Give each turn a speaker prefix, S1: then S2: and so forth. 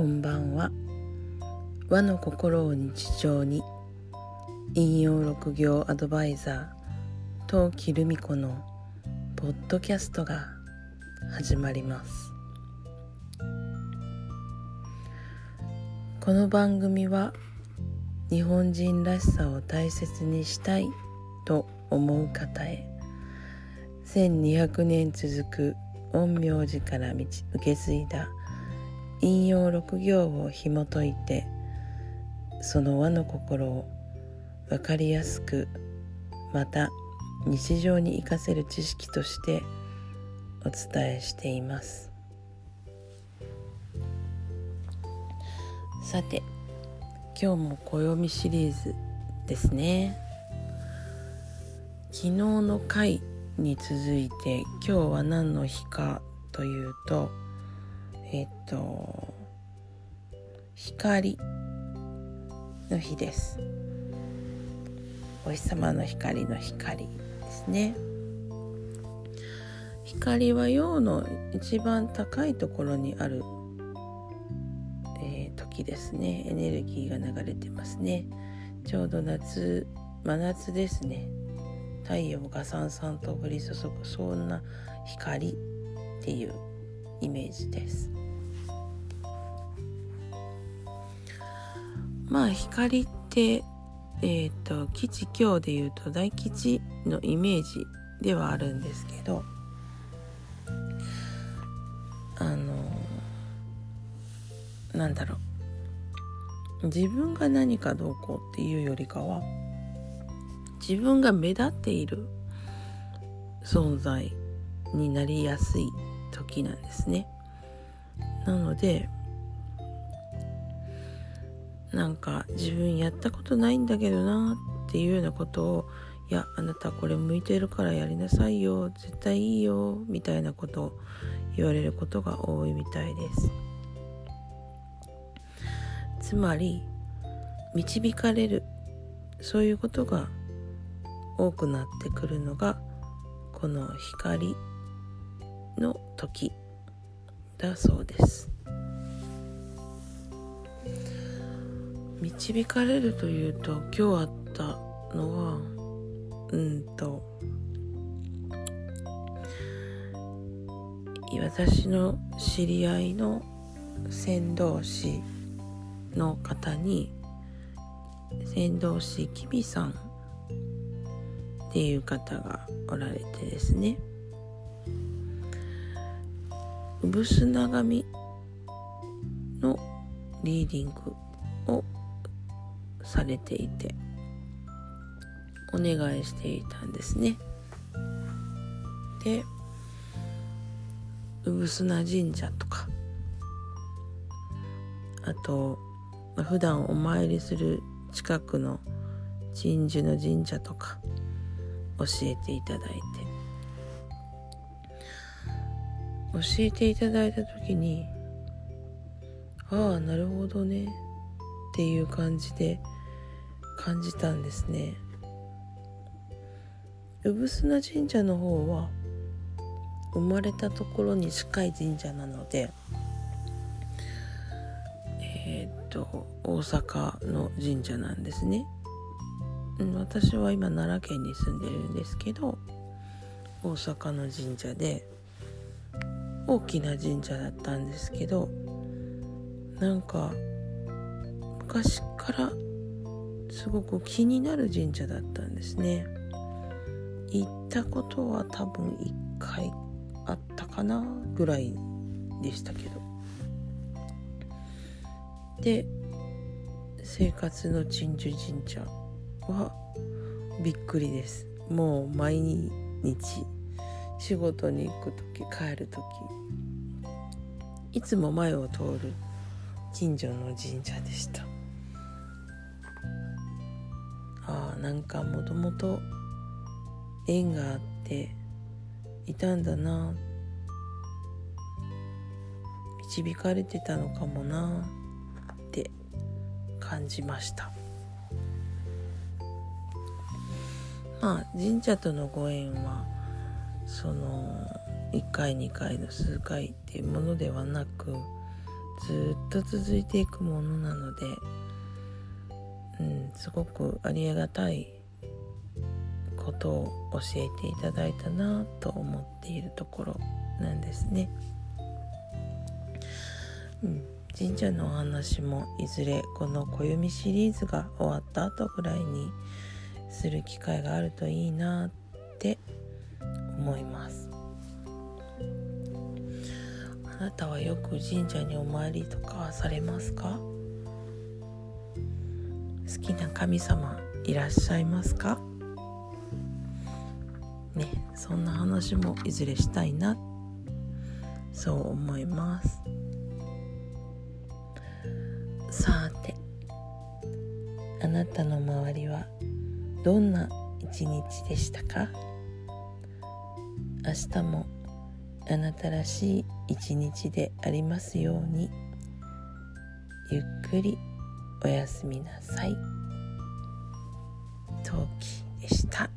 S1: こんばんは。和の心を日常に引用六行アドバイザー陶器留美子のポッドキャストが始まります。この番組は日本人らしさを大切にしたいと思う方へ1200年続く陰陽師から受け継いだ引用六行を紐解いてその和の心を分かりやすくまた日常に生かせる知識としてお伝えしています。さて今日も暦シリーズですね。昨日の回に続いて今日は何の日かというとえっと光の日です。お日様の光の光ですね。光は陽の一番高いところにある、えー、時ですね。エネルギーが流れてますね。ちょうど夏真夏ですね。太陽がさんさんと降り注ぐそんな光っていうイメージです。まあ光ってえっ、ー、と吉凶でいうと大吉のイメージではあるんですけどあのなんだろう。自分が何かどうこうっていうよりかは自分が目立っている存在になりやすい。時なんですね。なのでなんか自分やったことないんだけどなっていうようなことをいやあなたこれ向いてるからやりなさいよ絶対いいよみたいなことを言われることが多いみたいですつまり導かれるそういうことが多くなってくるのがこの光の時だそうです。導かれるというと今日あったのはうんと私の知り合いの船頭師の方に船頭師きみさんっていう方がおられてですね。うぶすな神のリーディングをされていてお願いしていたんですね。で産砂神社とかあと普段お参りする近くの鎮守の神社とか教えていただいて教えていただいた時にああなるほどねっていう感じで感じたんですね。産砂神社の方は生まれたところに近い神社なのでえー、っと大阪の神社なんですね。私は今奈良県に住んでるんですけど大阪の神社で大きな神社だったんですけどなんか昔からすごく気になる神社だったんですね。行ったことは多分1回あったかなぐらいでしたけど。で生活の鎮守神社はびっくりです。もう毎日仕事に行く時帰る時いつも前を通る近所の神社でした。ああなんかもともと縁があっていたんだな。導かれてたのかもなって感じました。まあ神社とのご縁はその1回2回の数回っていうものではなくずっと続いていくものなので、うん、すごくありがたいことを教えていただいたなと思っているところなんですね。うん、神社のお話もいずれこの暦シリーズが終わった後ぐらいにする機会があるといいな思います。あなたはよく神社にお参りとかされますか？好きな神様いらっしゃいますか？ねそんな話もいずれしたいな。そう思います。さてあなたの周りはどんな一日でしたか？明日もあなたらしい一日でありますようにゆっくりおやすみなさい。陶器でした。